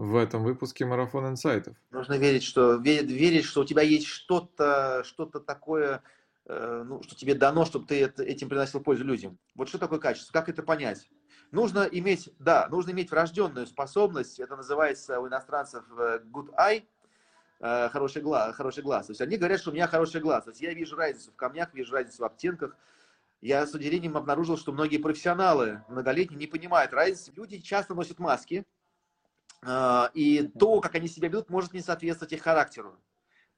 в этом выпуске Марафон инсайтов. Нужно верить, что верить, верить, что у тебя есть что-то, что-то такое, э, ну, что тебе дано, чтобы ты это, этим приносил пользу людям. Вот что такое качество? Как это понять? Нужно иметь, да, нужно иметь врожденную способность. Это называется у иностранцев э, good eye, э, хороший глаз, хороший глаз. То есть они говорят, что у меня хороший глаз. То есть я вижу разницу в камнях, вижу разницу в оттенках. Я с удивлением обнаружил, что многие профессионалы многолетние не понимают разницы. Люди часто носят маски, и то, как они себя ведут, может не соответствовать их характеру.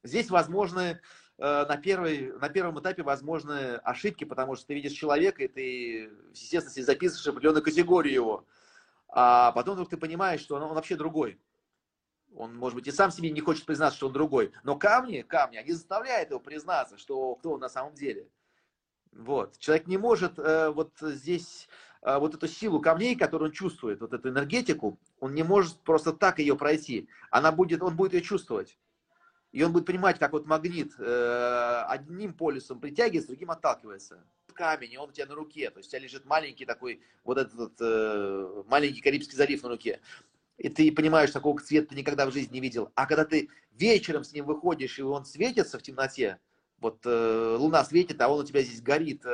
Здесь возможны э, на, первой, на первом этапе возможны ошибки, потому что ты видишь человека, и ты, естественно, записываешь определенную категорию его. А потом вдруг ты понимаешь, что он, он вообще другой. Он, может быть, и сам себе не хочет признаться, что он другой. Но камни, камни, они заставляют его признаться, что кто он на самом деле. Вот. Человек не может э, вот здесь а, вот эту силу камней, которую он чувствует, вот эту энергетику, он не может просто так ее пройти. Она будет, он будет ее чувствовать. И он будет понимать, как вот магнит э, одним полюсом притягивается, другим отталкивается. Камень, он у тебя на руке, то есть у тебя лежит маленький такой, вот этот э, маленький Карибский залив на руке. И ты понимаешь, такого цвета ты никогда в жизни не видел. А когда ты вечером с ним выходишь, и он светится в темноте, вот э, луна светит, а он у тебя здесь горит,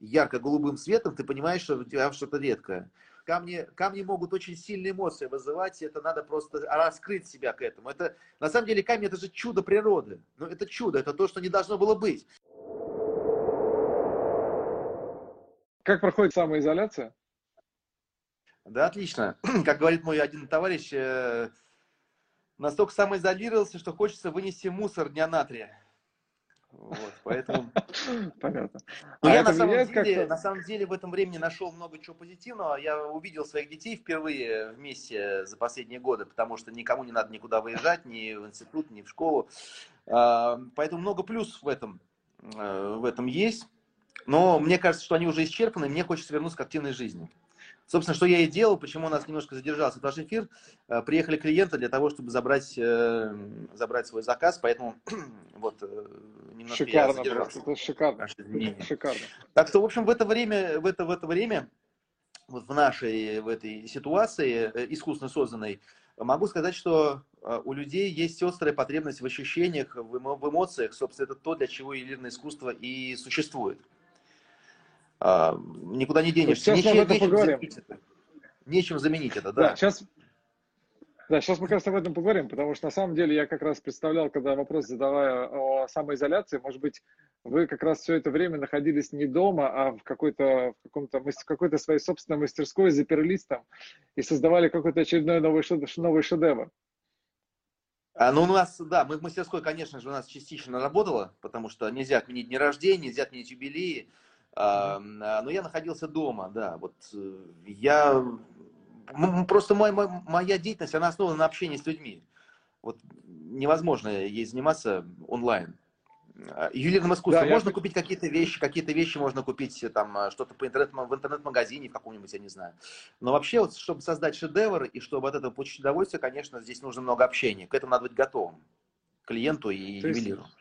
ярко-голубым светом, ты понимаешь, что у тебя что-то редкое. Камни, камни могут очень сильные эмоции вызывать, это надо просто раскрыть себя к этому. Это, на самом деле камень это же чудо природы. Ну, это чудо, это то, что не должно было быть. Как проходит самоизоляция? Да, отлично. Как говорит мой один товарищ, э, настолько самоизолировался, что хочется вынести мусор дня натрия. Вот, поэтому... Понятно. Но а я на самом, деле, на самом деле в этом времени нашел много чего позитивного. Я увидел своих детей впервые вместе за последние годы, потому что никому не надо никуда выезжать, ни в институт, ни в школу. А, поэтому много плюсов в этом, э, в этом есть. Но мне кажется, что они уже исчерпаны, мне хочется вернуться к активной жизни. Собственно, что я и делал, почему у нас немножко задержался ваш эфир. Э, приехали клиенты для того, чтобы забрать, э, забрать свой заказ, поэтому вот э, немножко шикарно, я задержался. Это шикарно. шикарно. Так что, в общем, в это время, в это, в это время, вот в нашей, в этой ситуации, искусственно созданной, могу сказать, что у людей есть острая потребность в ощущениях, в эмоциях. Собственно, это то, для чего ювелирное искусство и существует. А, никуда не денешься. Сейчас этом поговорим. Заменить это. Нечем заменить это, да. да сейчас, да, сейчас мы как раз об этом поговорим, потому что на самом деле я как раз представлял, когда вопрос задавая о самоизоляции, может быть, вы как раз все это время находились не дома, а в какой-то в каком-то какой-то своей собственной мастерской, заперлись там и создавали какой-то очередной новый, новый шедевр. А, ну, у нас, да, мы в мастерской, конечно же, у нас частично работало, потому что нельзя отменить дни рождения, нельзя отменить юбилеи. А, но я находился дома, да. Вот э, я просто мой, моя деятельность, она основана на общении с людьми. Вот невозможно ей заниматься онлайн. А, ювелирным искусством да, можно я... купить какие-то вещи, какие-то вещи можно купить там а, что-то по интернет, в интернет-магазине в каком-нибудь, я не знаю. Но вообще, вот, чтобы создать шедевр и чтобы от этого получить удовольствие, конечно, здесь нужно много общения. К этому надо быть готовым клиенту и То ювелиру. Есть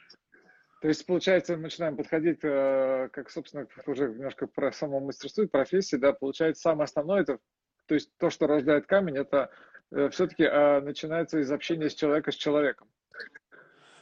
то есть, получается, мы начинаем подходить, э, как, собственно, уже немножко про само мастерство и профессии, да, получается, самое основное, это, то есть то, что рождает камень, это э, все-таки э, начинается из общения с человеком с человеком.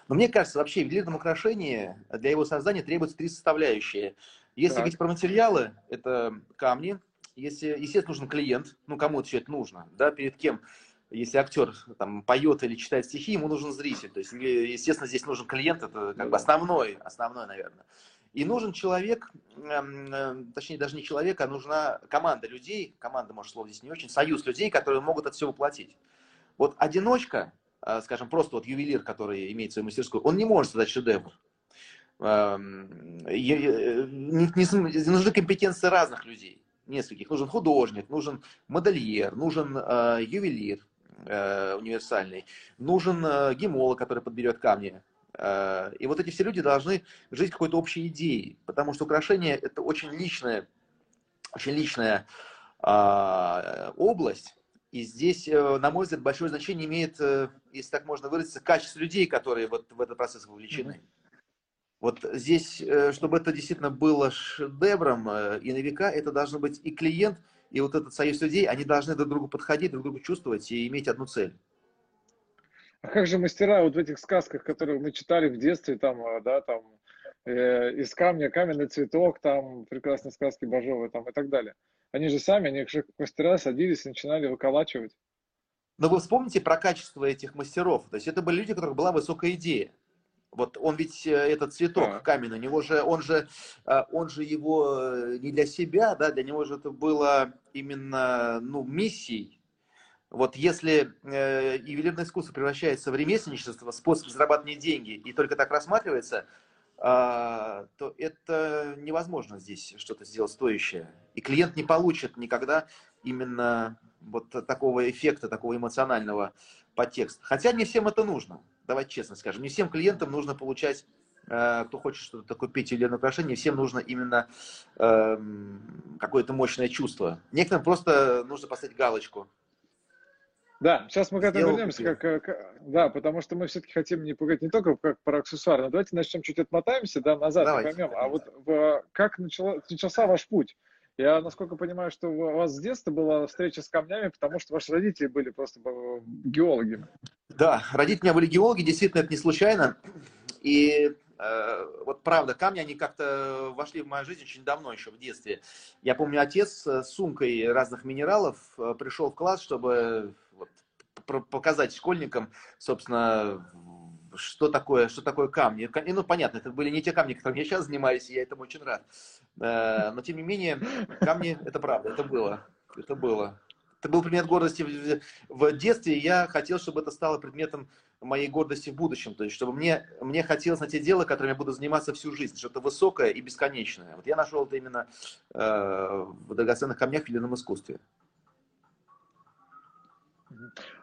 Но мне кажется, вообще в ювелирном украшении для его создания требуются три составляющие. Если так. говорить про материалы, это камни, если, естественно, нужен клиент, ну, кому все это нужно, да, перед кем если актер там поет или читает стихи, ему нужен зритель. То есть, естественно, здесь нужен клиент, это как бы основной, основной, наверное. И нужен человек, эм, э, точнее, даже не человек, а нужна команда людей, команда, может, слово здесь не очень, союз людей, которые могут это все воплотить. Вот одиночка, э, скажем, просто вот ювелир, который имеет свою мастерскую, он не может создать шедевр. Эм, э, нужны компетенции разных людей, нескольких. Нужен художник, нужен модельер, нужен ювелир, э, универсальный, нужен э, гемолог, который подберет камни. Э, и вот эти все люди должны жить какой-то общей идеей, потому что украшение это очень личная, очень личная э, область. И здесь, э, на мой взгляд, большое значение имеет, если так можно выразиться, качество людей, которые вот в этот процесс вовлечены. Mm-hmm. Вот здесь, чтобы это действительно было шедевром и на века, это должен быть и клиент, и вот этот союз людей, они должны друг к другу подходить, друг другу чувствовать и иметь одну цель. А как же мастера вот в этих сказках, которые мы читали в детстве, там, а, да, там, э, из камня каменный цветок, там, прекрасные сказки Бажовы, там, и так далее. Они же сами, они же мастера садились и начинали выколачивать. Но вы вспомните про качество этих мастеров. То есть это были люди, у которых была высокая идея. Вот он ведь, э, этот цветок а. каменный, у него же, он же, э, он же его э, не для себя, да, для него же это было именно, ну, миссией. Вот если э, ювелирное искусство превращается в ремесленничество, способ зарабатывания деньги, и только так рассматривается, э, то это невозможно здесь что-то сделать стоящее. И клиент не получит никогда именно вот такого эффекта, такого эмоционального подтекста. Хотя не всем это нужно давайте честно скажем, не всем клиентам нужно получать, э, кто хочет что-то петь или на украшение, всем нужно именно э, какое-то мощное чувство. Некоторым просто нужно поставить галочку. Да, сейчас мы к этому вернемся, как, как, да, потому что мы все-таки хотим не поговорить не только как про аксессуары, но давайте начнем чуть отмотаемся, да, назад давайте, поймем, а вот в, как начало, начался ваш путь? Я, насколько понимаю, что у вас с детства была встреча с камнями, потому что ваши родители были просто геологами. Да, родители у меня были геологи, действительно, это не случайно. И э, вот правда, камни, они как-то вошли в мою жизнь очень давно, еще в детстве. Я помню, отец с сумкой разных минералов э, пришел в класс, чтобы вот, показать школьникам, собственно, что такое, что такое камни. И, ну, понятно, это были не те камни, которыми я сейчас занимаюсь, и я этому очень рад. Э, но, тем не менее, камни, это правда, это было. Это было. Это был предмет гордости в, в детстве, и я хотел, чтобы это стало предметом моей гордости в будущем. То есть, чтобы мне, мне хотелось найти дело, которым я буду заниматься всю жизнь, что-то высокое и бесконечное. Вот я нашел это именно э, в драгоценных камнях в ювелирном искусстве.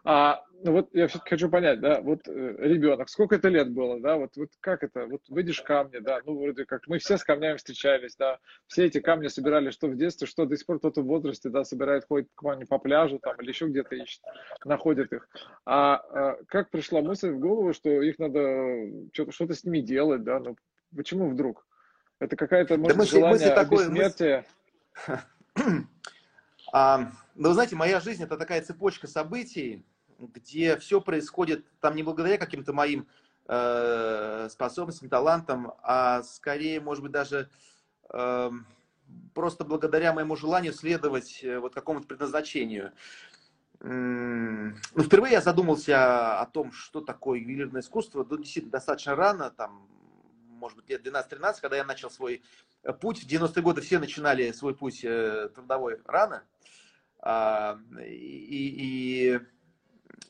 А вот я все-таки хочу понять, да, вот э, ребенок, сколько это лет было, да, вот, вот как это, вот выйдешь камни, да, ну вроде как мы все с камнями встречались, да, все эти камни собирали что в детстве, что до сих пор кто-то в возрасте, да, собирает, ходит к камню по пляжу там или еще где-то ищет, находит их. А, а как пришла мысль в голову, что их надо что-то, что-то с ними делать, да, ну почему вдруг? Это какая-то, может, да мысли, желание мысли такое, бессмертия? Мысли... А, ну, вы знаете, моя жизнь это такая цепочка событий, где все происходит там не благодаря каким-то моим э, способностям, талантам, а скорее, может быть, даже э, просто благодаря моему желанию следовать э, вот какому-то предназначению. Ну, впервые я задумался о том, что такое ювелирное искусство, ну, действительно, достаточно рано, там, может быть, лет 12-13, когда я начал свой э, путь. В 90-е годы все начинали свой путь э, трудовой рано. А, и, и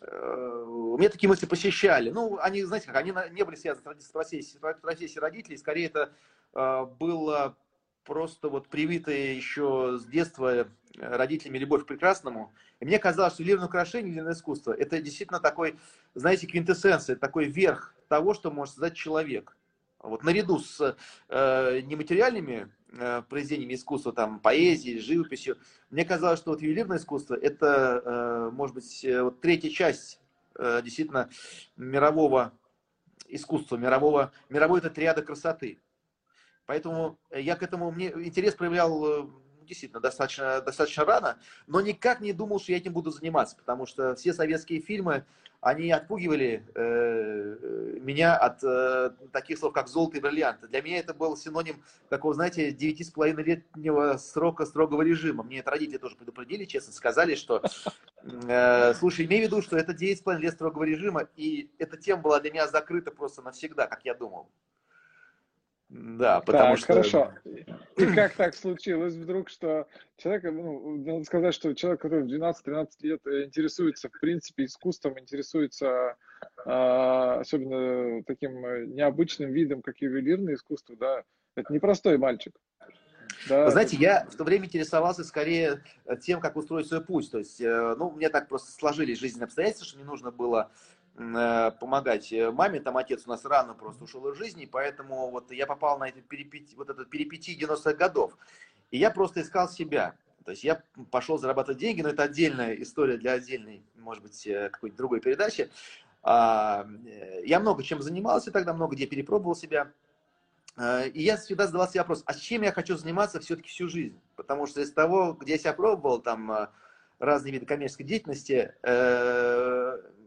меня такие мысли посещали. Ну, они, знаете, как, они не были связаны с профессией, профессией родителей, скорее это э, было просто вот привитое еще с детства родителями любовь к прекрасному. И мне казалось, что ювелирное украшение, ювелирное искусство, это действительно такой, знаете, квинтэссенция, такой верх того, что может создать человек. Вот наряду с э, нематериальными э, произведениями искусства, там, поэзией, живописью, мне казалось, что вот ювелирное искусство – это, э, может быть, э, вот третья часть э, действительно мирового искусства, мирового, мировой это триада красоты. Поэтому я к этому, мне интерес проявлял э, действительно достаточно, достаточно рано, но никак не думал, что я этим буду заниматься, потому что все советские фильмы, они отпугивали э, меня от э, таких слов, как «золото» и «бриллианты». Для меня это был синоним такого, знаете, девяти с половиной летнего срока строгого режима. Мне это родители тоже предупредили, честно сказали, что, э, слушай, имей в виду, что это девять с половиной лет строгого режима, и эта тема была для меня закрыта просто навсегда, как я думал. Да, потому так, что... хорошо. И как так случилось вдруг, что человек, ну, надо сказать, что человек, который в 12-13 лет интересуется, в принципе, искусством, интересуется а, особенно таким э, необычным видом, как ювелирное искусство, да, это непростой мальчик. Да. Вы знаете, я в то время интересовался скорее тем, как устроить свой путь. То есть, э, ну, мне так просто сложились жизненные обстоятельства, что мне нужно было Э, помогать э, маме, там отец у нас рано просто ушел из жизни, поэтому вот я попал на эти перипетии, вот этот перипетии 90-х годов. И я просто искал себя. То есть я пошел зарабатывать деньги, но это отдельная история для отдельной, может быть, э, какой-то другой передачи. А, я много чем занимался тогда, много где перепробовал себя. И я всегда задавал себе вопрос, а чем я хочу заниматься все-таки всю жизнь? Потому что из того, где я себя пробовал, там разные виды коммерческой деятельности,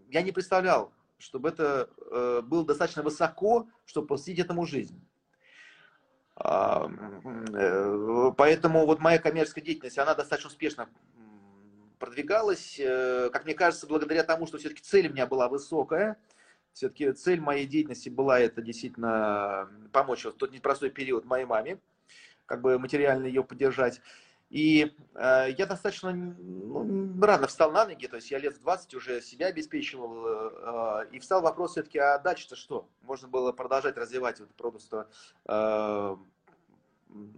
я не представлял, чтобы это э, было достаточно высоко, чтобы посвятить этому жизнь. А, э, поэтому вот моя коммерческая деятельность, она достаточно успешно продвигалась, э, как мне кажется, благодаря тому, что все-таки цель у меня была высокая. Все-таки цель моей деятельности была это действительно помочь в тот непростой период моей маме, как бы материально ее поддержать. И э, я достаточно ну, рано встал на ноги, то есть я лет в 20 уже себя обеспечивал, э, и встал вопрос все-таки, а дальше-то что? Можно было продолжать развивать вот просто э,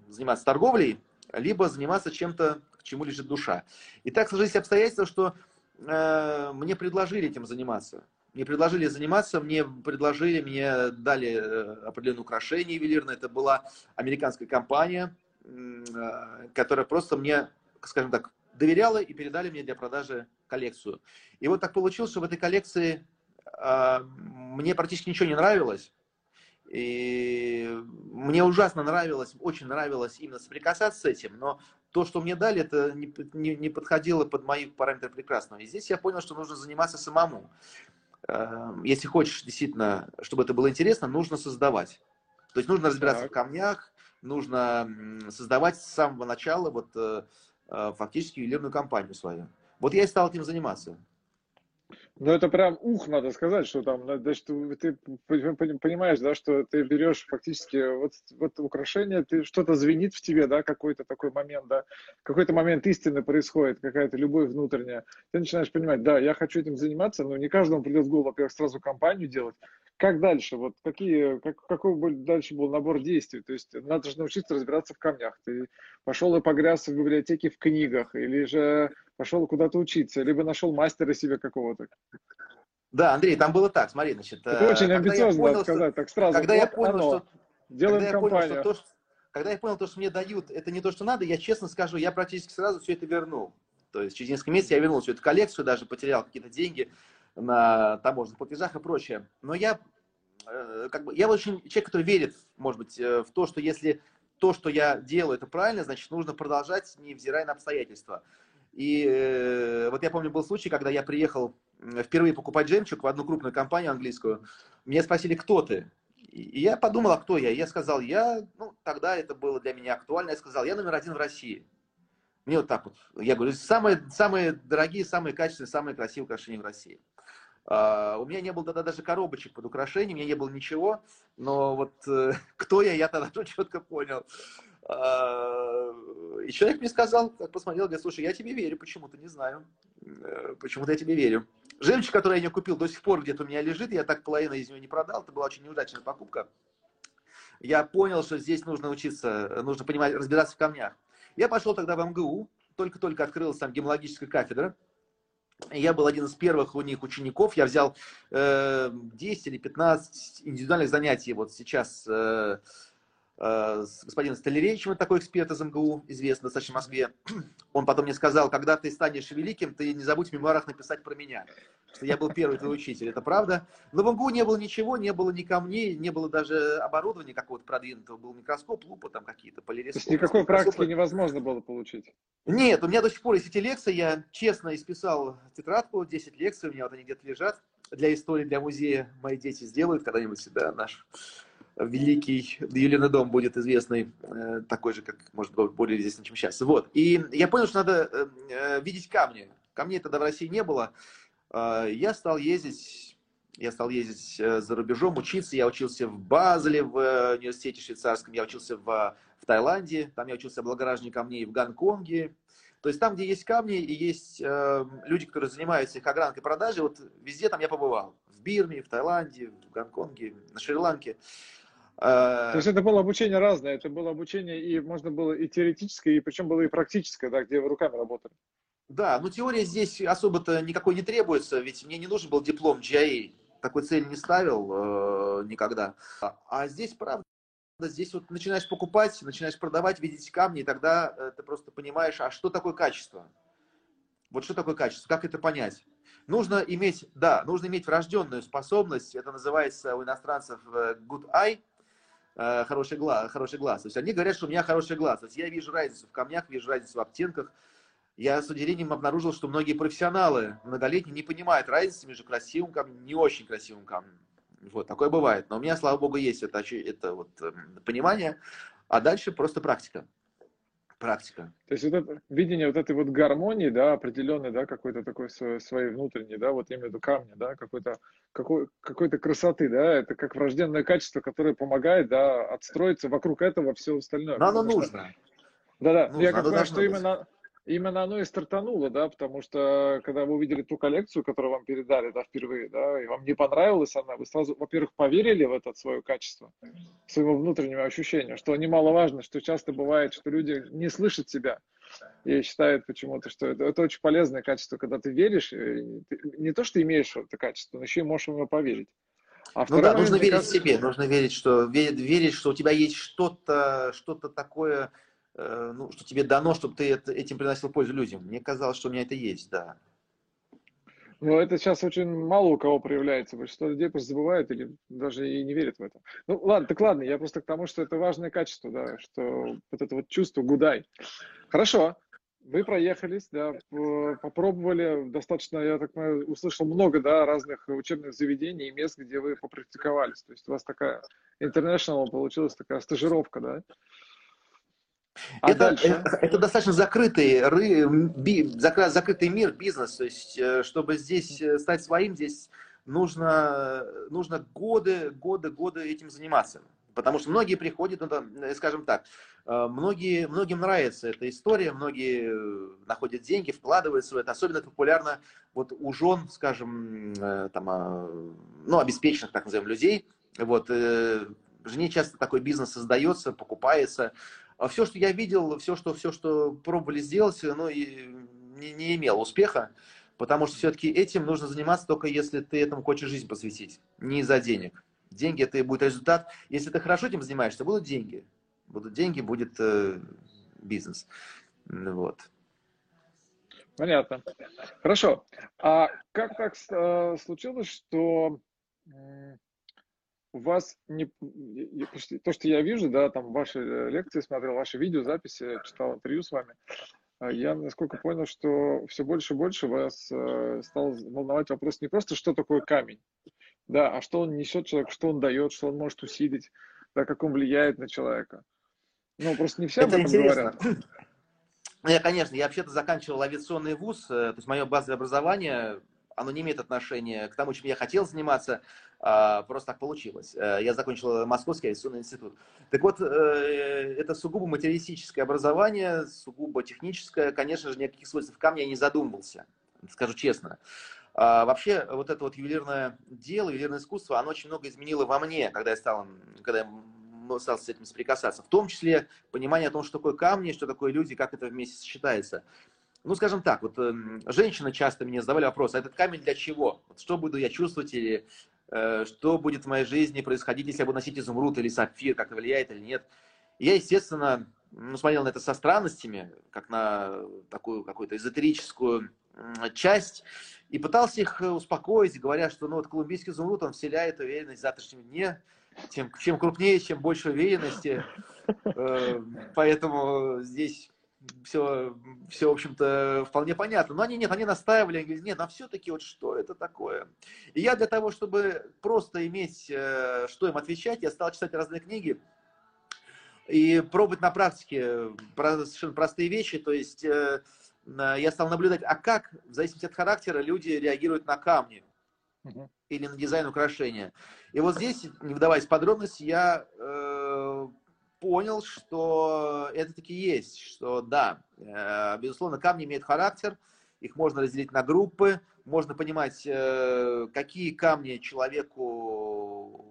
заниматься торговлей, либо заниматься чем-то, к чему лежит душа. И так сложились обстоятельства, что э, мне предложили этим заниматься. Мне предложили заниматься, мне предложили, мне дали э, определенное украшение ювелирное. Это была американская компания, которая просто мне, скажем так, доверяла и передали мне для продажи коллекцию. И вот так получилось, что в этой коллекции э, мне практически ничего не нравилось. И мне ужасно нравилось, очень нравилось именно соприкасаться с этим, но то, что мне дали, это не, не, не подходило под мои параметры прекрасного. И здесь я понял, что нужно заниматься самому. Э, если хочешь действительно, чтобы это было интересно, нужно создавать. То есть нужно разбираться так. в камнях, нужно создавать с самого начала вот э, э, фактически ювелирную компанию свою. Вот я и стал этим заниматься. Ну, это прям ух, надо сказать, что там, значит, ты понимаешь, да, что ты берешь фактически вот, вот украшение, ты что-то звенит в тебе, да, какой-то такой момент, да, какой-то момент истины происходит, какая-то любовь внутренняя. Ты начинаешь понимать, да, я хочу этим заниматься, но не каждому придет в голову, во-первых, сразу компанию делать, как дальше? Вот какие, как, какой был, дальше был набор действий? То есть надо же научиться разбираться в камнях. Ты пошел и погряз в библиотеке в книгах, или же пошел куда-то учиться, либо нашел мастера себе какого-то. Да, Андрей, там было так, смотри, значит. Это э, очень амбициозно понял, сказать, так сразу. Когда вот я понял, оно, что делаем когда компанию. Я понял, что то, что, когда я понял, то, что мне дают, это не то, что надо, я честно скажу, я практически сразу все это вернул. То есть через несколько месяцев я вернул всю эту коллекцию, даже потерял какие-то деньги на таможенных платежах и прочее. Но я, э, как бы, я очень человек, который верит, может быть, э, в то, что если то, что я делаю, это правильно, значит, нужно продолжать, невзирая на обстоятельства. И э, вот я помню, был случай, когда я приехал впервые покупать жемчуг в одну крупную компанию английскую. Меня спросили, кто ты? И я подумал, а кто я? Я сказал, я, ну, тогда это было для меня актуально, я сказал, я номер один в России. Мне вот так вот. Я говорю, самые, самые дорогие, самые качественные, самые красивые украшения в России. Uh, у меня не было тогда даже коробочек под украшением, у меня не было ничего, но вот uh, кто я, я тогда четко понял. Uh, и человек мне сказал, посмотрел, говорит, слушай, я тебе верю, почему-то не знаю, э, почему-то я тебе верю. Жемчуг, который я не купил, до сих пор где-то у меня лежит, я так половину из него не продал, это была очень неудачная покупка. Я понял, что здесь нужно учиться, нужно понимать, разбираться в камнях. Я пошел тогда в МГУ, только-только открылась там гемологическая кафедра, я был один из первых у них учеников. Я взял э, 10 или 15 индивидуальных занятий. Вот сейчас э, с господином Столяревичем, такой эксперт из МГУ, известный достаточно в Москве. Он потом мне сказал, когда ты станешь великим, ты не забудь в мемуарах написать про меня. Что я был первый твой учитель. Это правда. Но в МГУ не было ничего, не было ни камней, не было даже оборудования какого-то продвинутого. Был микроскоп, лупа там какие-то, полярископы. То есть никакой практики невозможно было получить? Нет, у меня до сих пор есть эти лекции. Я честно исписал тетрадку, 10 лекций, у меня вот они где-то лежат. Для истории, для музея мои дети сделают когда-нибудь, да, наш великий ювелирный дом будет известный, э, такой же, как, может быть, более известный, чем сейчас. Вот. И я понял, что надо э, э, видеть камни. Камней тогда в России не было. Я стал ездить, я стал ездить за рубежом, учиться. Я учился в Базеле, в университете швейцарском, я учился в, в Таиланде, там я учился облагораживанию камней в Гонконге. То есть там, где есть камни и есть э, люди, которые занимаются их огранкой продажей, вот везде там я побывал. В Бирме, в Таиланде, в Гонконге, на Шри-Ланке. То есть это было обучение разное, это было обучение и можно было и теоретическое, и причем было и практическое, да, где вы руками работали. Да, но теория здесь особо-то никакой не требуется, ведь мне не нужен был диплом GIA, такой цели не ставил э, никогда. А здесь правда, здесь вот начинаешь покупать, начинаешь продавать, видеть камни, и тогда э, ты просто понимаешь, а что такое качество? Вот что такое качество, как это понять? Нужно иметь, да, нужно иметь врожденную способность, это называется у иностранцев э, good eye, хороший глаз, хороший глаз. То есть они говорят, что у меня хороший глаз. То есть я вижу разницу в камнях, вижу разницу в оттенках. я с удивлением обнаружил, что многие профессионалы многолетние не понимают разницы между красивым камнем и не очень красивым камнем. Вот, такое бывает. Но у меня, слава богу, есть это, это вот, эм, понимание, а дальше просто практика. Практика. То есть вот это видение вот этой вот гармонии, да, определенной, да, какой-то такой своей внутренней, да, вот именно камня, да, какой-то какой, какой-то красоты, да, это как врожденное качество, которое помогает, да, отстроиться вокруг этого все остальное. Но оно нужно. Да-да, я как понимаю, что именно именно оно и стартануло, да, потому что когда вы увидели ту коллекцию, которую вам передали, да, впервые, да, и вам не понравилась она, вы сразу, во-первых, поверили в это свое качество, своему внутреннему ощущению, что немаловажно, что часто бывает, что люди не слышат себя и считают почему-то, что это, это очень полезное качество, когда ты веришь, ты, не то, что имеешь это качество, но еще и можешь в него поверить. А ну да, нужно верить кажется... в себе, нужно верить, что верить, верить, что у тебя есть что-то, что-то такое, Э, ну, что тебе дано, чтобы ты этим приносил пользу людям. Мне казалось, что у меня это есть, да. Но это сейчас очень мало у кого проявляется. Большинство людей просто забывает или даже и не верит в это. Ну, ладно, так ладно, я просто к тому, что это важное качество, да, что вот это вот чувство гудай. Хорошо, вы проехались, да, попробовали достаточно, я так понимаю, услышал много, да, разных учебных заведений и мест, где вы попрактиковались. То есть у вас такая international получилась такая стажировка, да? А это, это, это достаточно закрытый, ры, би, закрытый мир, бизнес. То есть, э, чтобы здесь э, стать своим, здесь нужно, нужно годы, годы, годы этим заниматься. Потому что многие приходят, ну, э, скажем так, многие, многим нравится эта история, многие находят деньги, вкладываются в это. Особенно популярно вот у жен, скажем, там, а, ну, обеспеченных, так называемых, людей. Вот, жене часто такой бизнес создается, покупается, а все, что я видел, все, что, все, что пробовали сделать, ну, и не, не имел успеха, потому что все-таки этим нужно заниматься только если ты этому хочешь жизнь посвятить, не из-за денег. Деньги это и будет результат. Если ты хорошо этим занимаешься, будут деньги. Будут деньги, будет э, бизнес. Вот. Понятно. Хорошо. А как так э, случилось, что у вас не то, что я вижу, да, там ваши э, лекции смотрел, ваши видеозаписи, читал интервью с вами, а я, насколько понял, что все больше и больше вас э, стал волновать вопрос не просто, что такое камень, да, а что он несет человек, что он дает, что он может усилить, да, как он влияет на человека. Ну, просто не все об этом интересно. говорят. Ну, я, конечно, я вообще-то заканчивал авиационный вуз, э, то есть мое базовое образование оно не имеет отношения к тому, чем я хотел заниматься, просто так получилось. Э, я закончил Московский авиационный институт. Так вот, э, это сугубо материалистическое образование, сугубо техническое. Конечно же, никаких свойств камня я не задумывался, скажу честно. А, вообще, вот это вот ювелирное дело, ювелирное искусство, оно очень много изменило во мне, когда я стал, когда я стал с этим соприкасаться. В том числе понимание о том, что такое камни, что такое люди, как это вместе сочетается ну, скажем так, вот э, женщины часто мне задавали вопрос, а этот камень для чего? Вот что буду я чувствовать или что будет в моей жизни происходить, если я буду носить изумруд или сапфир, как это влияет или нет? И я, естественно, ну, смотрел на это со странностями, как на такую какую-то эзотерическую часть, и пытался их успокоить, говоря, что ну, вот колумбийский изумруд, он вселяет уверенность в завтрашнем дне, тем, чем крупнее, чем больше уверенности. Э, поэтому здесь все, все, в общем-то, вполне понятно. Но они нет, они настаивали, они говорят, нет, а все-таки вот что это такое? И я для того, чтобы просто иметь, э, что им отвечать, я стал читать разные книги и пробовать на практике совершенно простые вещи. То есть э, я стал наблюдать, а как, в зависимости от характера, люди реагируют на камни или на дизайн украшения. И вот здесь, не вдаваясь в подробности, я э, понял, что это таки есть, что да, э, безусловно, камни имеют характер, их можно разделить на группы, можно понимать, э, какие камни человеку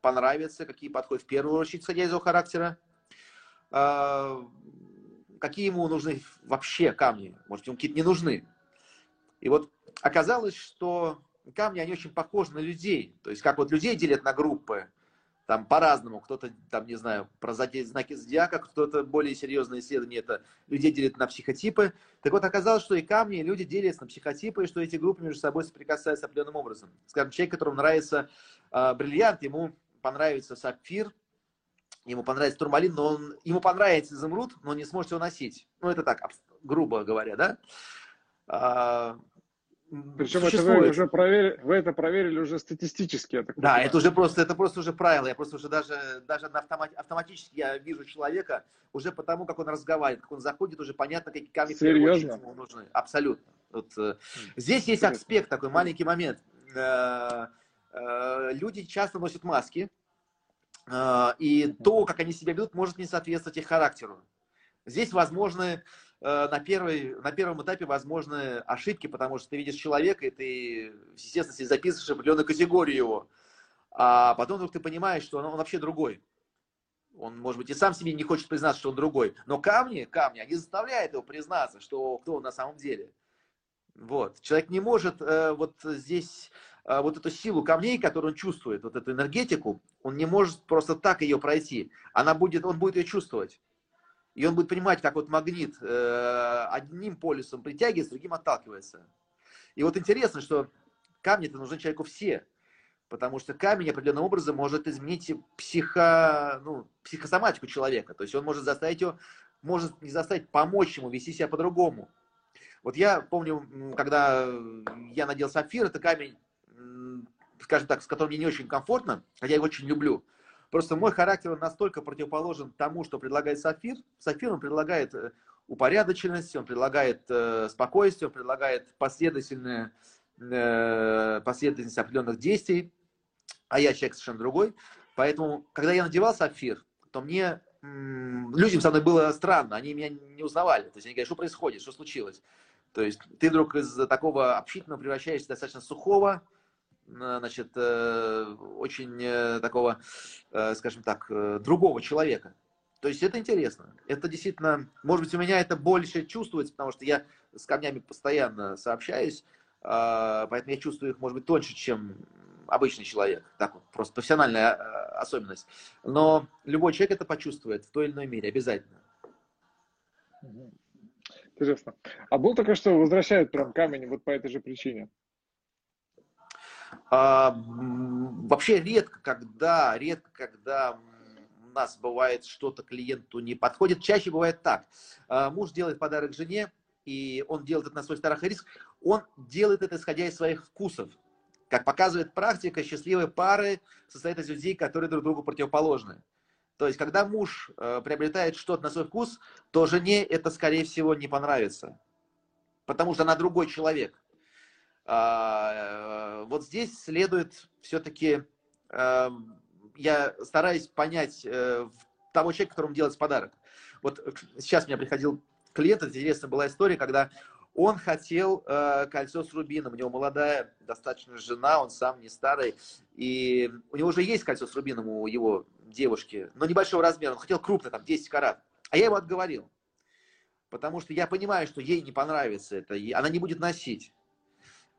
понравятся, какие подходят в первую очередь, исходя из его характера, э, какие ему нужны вообще камни, может, ему какие-то не нужны. И вот оказалось, что камни, они очень похожи на людей. То есть, как вот людей делят на группы, там по-разному. Кто-то, там, не знаю, про знаки зодиака, кто-то более серьезное исследование, это людей делят на психотипы. Так вот, оказалось, что и камни, и люди делятся на психотипы, и что эти группы между собой соприкасаются определенным образом. Скажем, человек, которому нравится э, бриллиант, ему понравится сапфир, ему понравится турмалин, но он, ему понравится изумруд, но он не сможет его носить. Ну, это так, грубо говоря, да? Причем это вы уже проверили, вы это проверили уже статистически. Я так да, это уже просто, это просто уже правило. Я просто уже даже, даже на автомат, автоматически я вижу человека уже потому, как он разговаривает, как он заходит, уже понятно, какие камни Серьезно? ему нужны. Абсолютно. Вот, э, здесь есть аспект, такой маленький момент. Э, э, люди часто носят маски, и то, как они себя ведут, может не соответствовать их характеру. Здесь возможны на, первой, на первом этапе возможны ошибки, потому что ты видишь человека, и ты, естественно, записываешь определенную категорию его. А потом вдруг ты понимаешь, что он, он вообще другой. Он, может быть, и сам себе не хочет признаться, что он другой. Но камни, камни, они заставляют его признаться, что кто он на самом деле. Вот. Человек не может э, вот здесь э, вот эту силу камней, которую он чувствует, вот эту энергетику, он не может просто так ее пройти. Она будет, он будет ее чувствовать. И он будет понимать, как вот магнит э, одним полюсом притягивается, другим отталкивается. И вот интересно, что камни-то нужны человеку все. Потому что камень определенным образом может изменить психо, ну, психосоматику человека. То есть он может заставить его, может не заставить, помочь ему вести себя по-другому. Вот я помню, когда я надел сапфир, это камень, скажем так, с которым мне не очень комфортно, хотя я его очень люблю. Просто мой характер настолько противоположен тому, что предлагает Сафир. Сафир он предлагает э, упорядоченность, он предлагает э, спокойствие, он предлагает последовательное, э, последовательность определенных действий, а я человек совершенно другой. Поэтому, когда я надевал сапфир, то мне людям со мной было странно, они меня не узнавали. То есть они говорят, что происходит, что случилось. То есть ты вдруг из такого общительного превращаешься в достаточно сухого, значит, э, очень э, такого, э, скажем так, другого человека. То есть это интересно. Это действительно, может быть, у меня это больше чувствуется, потому что я с камнями постоянно сообщаюсь, а, поэтому я чувствую их, может быть, тоньше, чем обычный человек. Так вот, просто профессиональная особенность. Но любой человек это почувствует в той или иной мере, обязательно. Интересно. А был такое, что возвращают прям камень вот по этой же причине? А, вообще редко, когда, редко, когда у нас бывает что-то клиенту не подходит. Чаще бывает так. А, муж делает подарок жене, и он делает это на свой страх и риск. Он делает это, исходя из своих вкусов. Как показывает практика, счастливые пары состоят из людей, которые друг другу противоположны. То есть, когда муж э, приобретает что-то на свой вкус, то жене это, скорее всего, не понравится. Потому что она другой человек. А, э, вот здесь следует все-таки, эм, я стараюсь понять э, того человека, которому делается подарок. Вот сейчас меня приходил клиент, интересная была история, когда он хотел э, кольцо с рубином. У него молодая достаточно жена, он сам не старый. И у него уже есть кольцо с рубином у его девушки, но небольшого размера. Он хотел крупное, там 10 карат. А я его отговорил. Потому что я понимаю, что ей не понравится это, она не будет носить.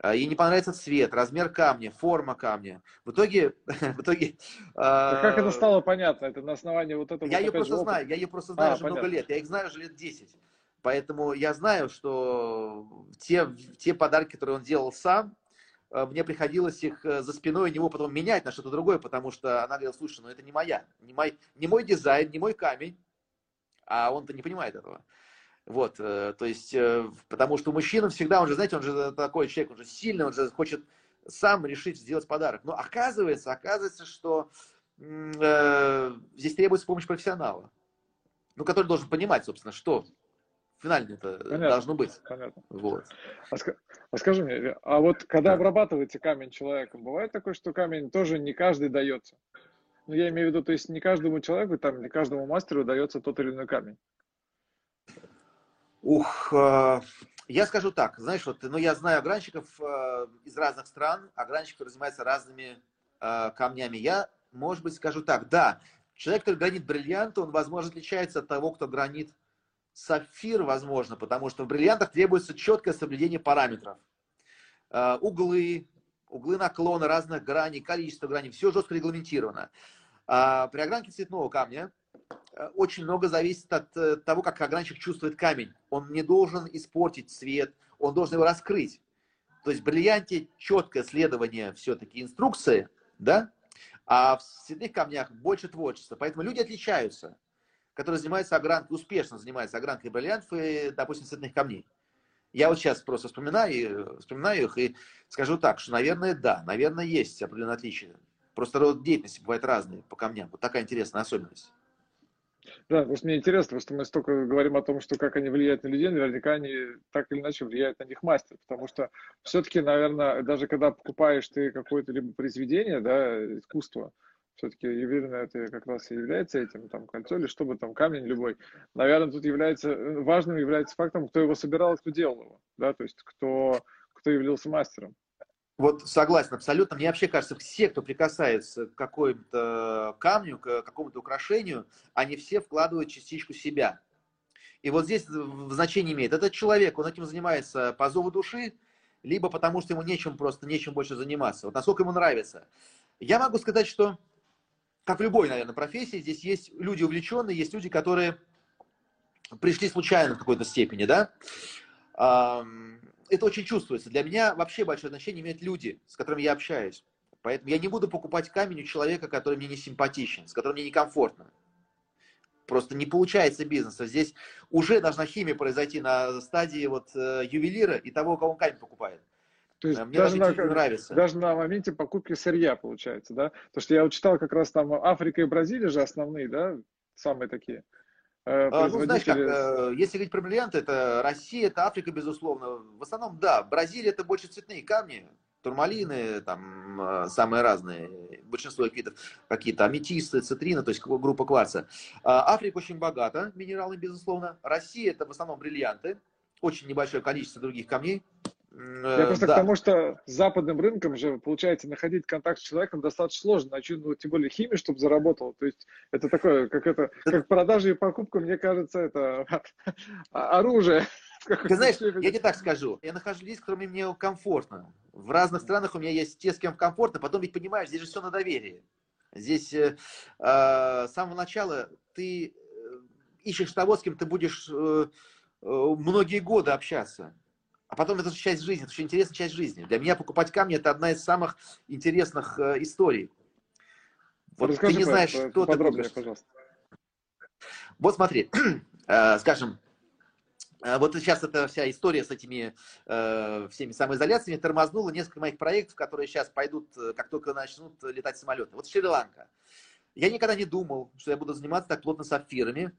А, ей не понравится цвет, размер камня, форма камня. В итоге... в итоге а как это стало понятно? Это на основании вот этого... Я ее просто знаю, я ее просто знаю а, уже понятно. много лет. Я их знаю уже лет 10. Поэтому я знаю, что те, те подарки, которые он делал сам, а, мне приходилось их э, за спиной у него потом менять на что-то другое, потому что она говорила, слушай, ну это не моя, не мой, не мой дизайн, не мой камень, а он-то не понимает этого. Вот, э, то есть, э, потому что мужчина всегда, он же, знаете, он же такой человек, он же сильный, он же хочет сам решить сделать подарок. Но оказывается, оказывается, что э, здесь требуется помощь профессионала, ну, который должен понимать, собственно, что финально это понятно, должно быть. Понятно. Вот. А, а скажи мне, а вот когда да. обрабатываете камень человеком, бывает такое, что камень тоже не каждый дается? Ну, я имею в виду, то есть не каждому человеку, там, не каждому мастеру дается тот или иной камень. Ух, э, я скажу так, знаешь, вот, ну, я знаю огранщиков э, из разных стран, которые занимаются разными э, камнями. Я, может быть, скажу так, да, человек, который гранит бриллиант, он, возможно, отличается от того, кто гранит сапфир, возможно, потому что в бриллиантах требуется четкое соблюдение параметров. Углы, углы наклона разных граней, количество граней, все жестко регламентировано. А при огранке цветного камня очень много зависит от э, того, как огранщик чувствует камень. Он не должен испортить цвет, он должен его раскрыть. То есть в бриллианте четкое следование все-таки инструкции, да, а в цветных камнях больше творчества. Поэтому люди отличаются. которые занимаются огранкой, успешно занимаются огранкой бриллиантов и, допустим, цветных камней. Я вот сейчас просто вспоминаю, вспоминаю их и скажу так, что, наверное, да, наверное, есть определенные отличия. Просто род деятельности бывает разный по камням. Вот такая интересная особенность. Да, просто мне интересно, потому что мы столько говорим о том, что как они влияют на людей, наверняка они так или иначе влияют на них мастер, потому что все-таки, наверное, даже когда покупаешь ты какое-то либо произведение, да, искусство, все-таки ювелирное это как раз и является этим, там, кольцо или что бы там, камень любой. Наверное, тут является, важным является фактом, кто его собирал, кто делал его, да, то есть кто, кто являлся мастером. Вот согласен абсолютно. Мне вообще кажется, все, кто прикасается к какому-то камню, к какому-то украшению, они все вкладывают частичку себя. И вот здесь значение имеет. Этот человек, он этим занимается по зову души, либо потому что ему нечем просто, нечем больше заниматься. Вот насколько ему нравится. Я могу сказать, что, как в любой, наверное, профессии, здесь есть люди увлеченные, есть люди, которые пришли случайно в какой-то степени, да это очень чувствуется. Для меня вообще большое значение имеют люди, с которыми я общаюсь. Поэтому я не буду покупать камень у человека, который мне не симпатичен, с которым мне некомфортно. Просто не получается бизнеса. Здесь уже должна химия произойти на стадии вот, э, ювелира и того, у кого он камень покупает. То есть мне даже, даже на, нравится. даже на моменте покупки сырья получается, да? Потому что я читал как раз там Африка и Бразилия же основные, да, самые такие. Э, а, ну, знаешь как, э, если говорить про бриллианты, это Россия, это Африка, безусловно. В основном, да, Бразилия это больше цветные камни, турмалины, там э, самые разные, большинство видов какие-то аметисты, цитрины, то есть группа кварца. А, Африка очень богата минералами, безусловно. Россия это в основном бриллианты, очень небольшое количество других камней. Я просто да. к тому, что с западным рынком же, получается, находить контакт с человеком достаточно сложно, начать, ну, тем более химию, чтобы заработал. То есть это такое, как это, как продажа и покупка, мне кажется, это оружие. Ты знаешь, я не так скажу. Я нахожу людей, с которыми мне комфортно. В разных странах у меня есть те, с кем комфортно. Потом ведь понимаешь, здесь же все на доверии. Здесь э, э с самого начала ты э, ищешь того, с кем ты будешь э, э, многие годы общаться. А потом это же часть жизни, это очень интересная часть жизни. Для меня покупать камни это одна из самых интересных э, историй. Вот Расскажи ты не знаешь, по, что ты купишь. пожалуйста. Вот смотри, э, скажем, э, вот сейчас эта вся история с этими э, всеми самоизоляциями тормознула несколько моих проектов, которые сейчас пойдут, э, как только начнут летать самолеты. Вот Шри-Ланка. Я никогда не думал, что я буду заниматься так плотно сапфирами.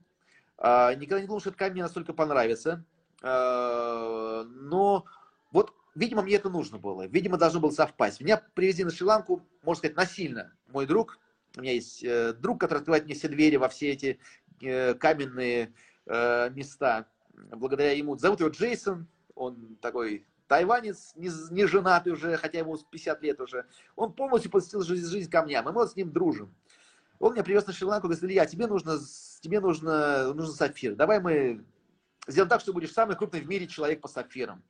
Э, никогда не думал, что этот камень мне настолько понравится. Э, но вот, видимо, мне это нужно было. Видимо, должно было совпасть. Меня привезли на Шри-Ланку, можно сказать, насильно. Мой друг, у меня есть э, друг, который открывает мне все двери во все эти э, каменные места. Благодаря ему. Зовут его Джейсон. Он такой тайванец, не, не женатый уже, хотя ему 50 лет уже. Он полностью посвятил жизнь, жизнь камням, и мы вот с ним дружим. Он меня привез на Шри-Ланку, говорит, Илья, тебе нужно, тебе нужно, нужно сапфир. Давай мы сделаем так, что будешь самый крупный в мире человек по сапфирам.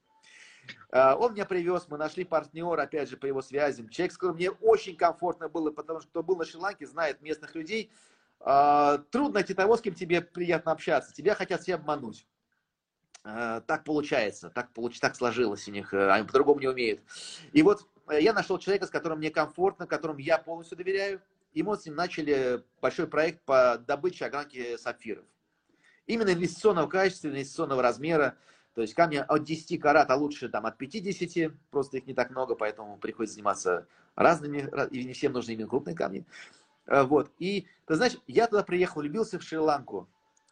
А, он меня привез, мы нашли партнера, опять же, по его связям. Человек, с которым мне очень комфортно было, потому что кто был на Шри-Ланке, знает местных людей. А, трудно найти того, с кем тебе приятно общаться. Тебя хотят все обмануть. А, так получается, так, получ... так сложилось у них, они по-другому не умеют. И вот э, я нашел человека, с которым мне комфортно, которому я полностью доверяю. И мы с ним начали большой проект по добыче огранки сапфиров именно инвестиционного качества, инвестиционного размера. То есть камни от 10 карат, а лучше там от 50, просто их не так много, поэтому приходится заниматься разными, и не всем нужны именно крупные камни. Э, вот. И, ты знаешь, я туда приехал, влюбился в Шри-Ланку,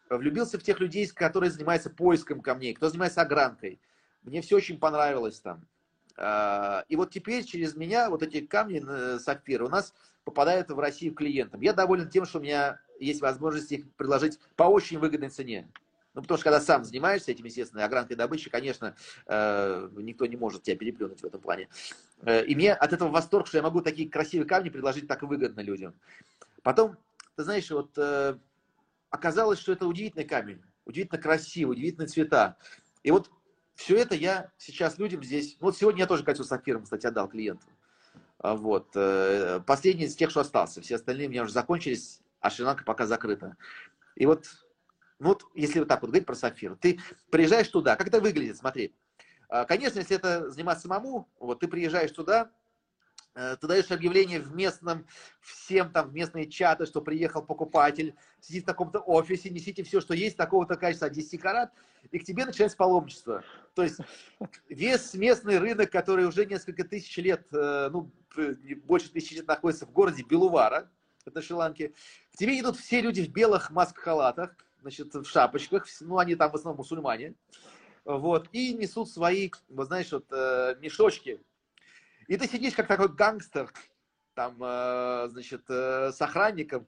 влюбился в тех людей, которые занимаются поиском камней, кто занимается огранкой. Мне все очень понравилось там. Э, и вот теперь через меня вот эти камни э, сапфиры у нас попадают в Россию клиентам. Я доволен тем, что у меня есть возможность их предложить по очень выгодной цене. Ну, потому что когда сам занимаешься этим, естественно, огранкой добычи, конечно, э, никто не может тебя переплюнуть в этом плане. Э, и мне от этого восторг, что я могу такие красивые камни предложить так выгодно людям. Потом, ты знаешь, вот оказалось, что это удивительный камень, удивительно красивый, удивительные цвета. И вот все это я сейчас людям здесь... Вот сегодня я тоже кольцо сапфиром, кстати, отдал клиенту. А вот. Последний из тех, что остался. Все остальные у меня уже закончились а Шри-Ланка пока закрыта. И вот, вот, если вот так вот говорить про сапфир, ты приезжаешь туда, как это выглядит, смотри. А, конечно, если это заниматься самому, вот ты приезжаешь туда, Э, ты даешь объявление в местном, всем там, в местные чаты, что приехал покупатель, сидит в таком-то офисе, несите все, что есть, такого-то качества, 10 карат, и к тебе начинается паломничество. То есть весь местный рынок, который уже несколько тысяч лет, э, ну, больше тысячи лет находится в городе Белувара, это Шри-Ланки, к тебе идут все люди в белых масках-халатах, значит, в шапочках, ну, они там в основном мусульмане, вот, и несут свои, вот знаешь, вот э, мешочки и ты сидишь как такой гангстер, там, э, значит, э, с охранником,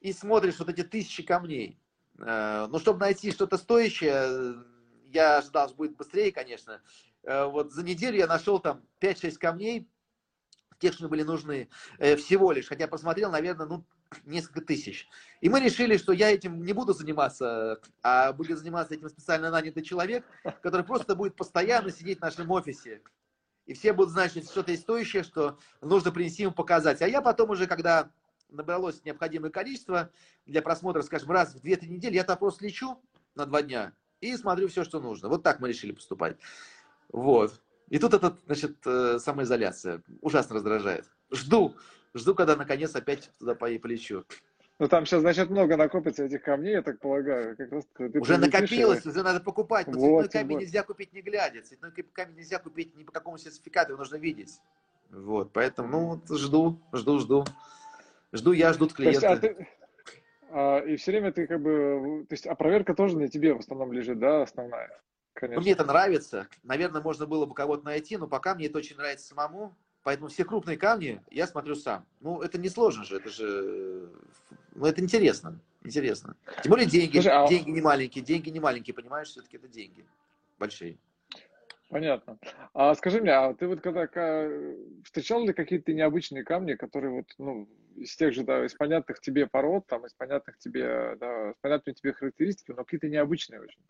и смотришь вот эти тысячи камней. Э, но чтобы найти что-то стоящее, я ожидал, что будет быстрее, конечно. Вот за неделю я нашел там 5-6 камней, тех, что были нужны всего лишь. Хотя посмотрел, наверное, ну, несколько тысяч. И мы решили, что я этим не буду заниматься, а будет заниматься этим специально нанятый человек, который просто будет постоянно сидеть в нашем офисе и все будут знать, что что-то стоящее, что нужно принести ему показать. А я потом уже, когда набралось необходимое количество для просмотра, скажем, раз в 2-3 недели, я там просто лечу на два дня и смотрю все, что нужно. Вот так мы решили поступать. Вот. И тут эта, значит, э, самоизоляция ужасно раздражает. Жду, жду, когда наконец опять туда полечу. Ну там сейчас, значит, много накопится этих камней, я так полагаю. Как раз ты уже накопилось, уже надо покупать. Но вот, цветной камень вот. нельзя купить не глядя. Цветной камень нельзя купить ни по какому сертификату, его нужно видеть. Вот, поэтому, ну, вот, жду, жду, жду. Жду я, ждут клиенты. То есть, а ты, а, и все время ты как бы, то есть, а проверка тоже на тебе в основном лежит, да, основная? Конечно. Ну, мне это нравится. Наверное, можно было бы кого-то найти, но пока мне это очень нравится самому. Поэтому все крупные камни я смотрю сам. Ну, это не сложно же, это же, ну, это интересно, интересно. Тем более деньги, Слушай, а... деньги не маленькие, деньги не маленькие, понимаешь, все-таки это деньги большие. Понятно. А скажи мне, а ты вот когда встречал ли какие-то необычные камни, которые вот, ну, из тех же, да, из понятных тебе пород, там, из понятных тебе, да, из понятных тебе характеристики, но какие-то необычные очень.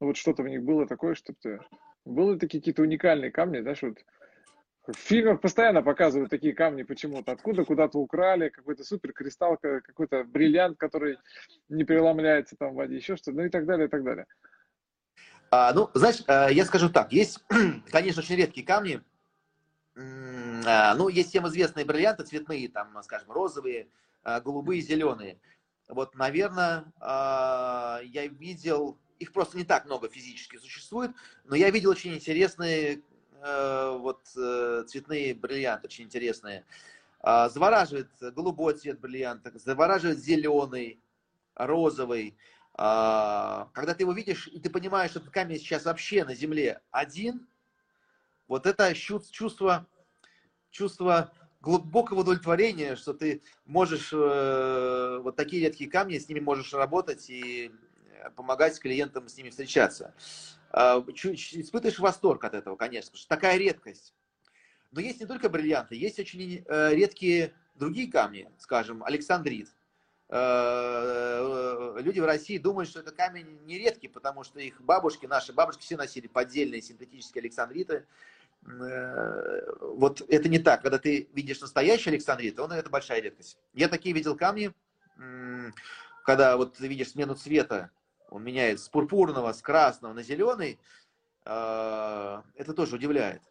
Ну, вот что-то в них было такое, что ты... Были такие какие-то уникальные камни, знаешь, вот в фильмах постоянно показывают такие камни почему-то. Откуда куда-то украли, какой-то супер кристалл, какой-то бриллиант, который не преломляется там в воде, еще что-то, ну и так далее, и так далее. А, ну, знаешь, э, я скажу так, есть, конечно, очень редкие камни, а, ну, есть всем известные бриллианты цветные, там, скажем, розовые, а, голубые, зеленые. Вот, наверное, а, я видел, их просто не так много физически существует, но я видел очень интересные вот э, цветные бриллианты, очень интересные. А, завораживает голубой цвет бриллианта, завораживает зеленый, розовый. А, когда ты его видишь, и ты понимаешь, что этот камень сейчас вообще на земле один, вот это чувство, чувство глубокого удовлетворения, что ты можешь, э, вот такие редкие камни, с ними можешь работать и помогать клиентам с ними встречаться. А, испытываешь восторг от этого, конечно, потому что такая редкость. Но есть не только бриллианты, есть очень э, редкие другие камни, скажем, Александрит. Э, э, люди в России думают, что это камень не редкий, потому что их бабушки, наши бабушки все носили поддельные синтетические александриты. Вот это не так. Когда ты видишь настоящий александрит, он это большая редкость. Я такие видел камни, когда вот ты видишь смену цвета он меняет с пурпурного, с красного на зеленый, а, это тоже удивляет.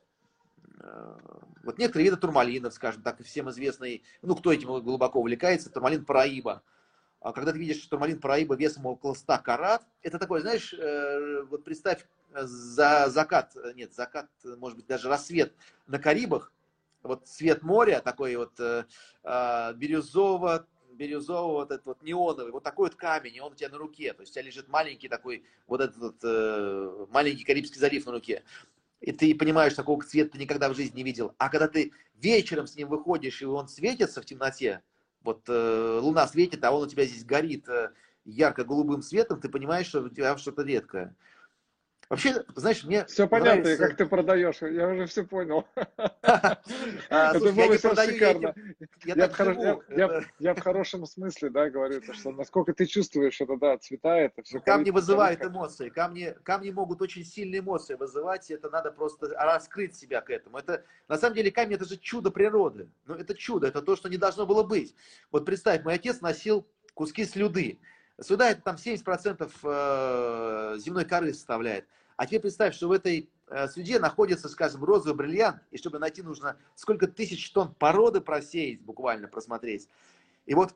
А, вот некоторые виды турмалинов, скажем так, всем известный, ну, кто этим глубоко увлекается, турмалин Параиба. А когда ты видишь турмалин Параиба весом около 100 карат, это такой, знаешь, э, вот представь за закат, нет, закат, может быть, даже рассвет на Карибах, вот цвет моря, такой вот э, бирюзово бирюзовый, вот этот вот неоновый, вот такой вот камень, и он у тебя на руке. То есть у тебя лежит маленький такой, вот этот вот, э, маленький Карибский залив на руке. И ты понимаешь, такого цвета ты никогда в жизни не видел. А когда ты вечером с ним выходишь, и он светится в темноте, вот э, луна светит, а он у тебя здесь горит э, ярко-голубым светом, ты понимаешь, что у тебя что-то редкое. Вообще, знаешь, мне Все понятно, нравится... как ты продаешь, я уже все понял. А, это было все шикарно. Я в хорошем смысле, да, говорю, что насколько ты чувствуешь это, да, цвета, это все. Камни вызывают эмоции, камни, камни могут очень сильные эмоции вызывать, это надо просто раскрыть себя к этому. Это, на самом деле, камень это же чудо природы. Ну, это чудо, это то, что не должно было быть. Вот представь, мой отец носил куски слюды. Сюда это там 70% э, земной коры составляет. А теперь представь, что в этой э, слюде находится, скажем, розовый бриллиант, и чтобы найти нужно сколько тысяч тонн породы просеять, буквально просмотреть. И вот,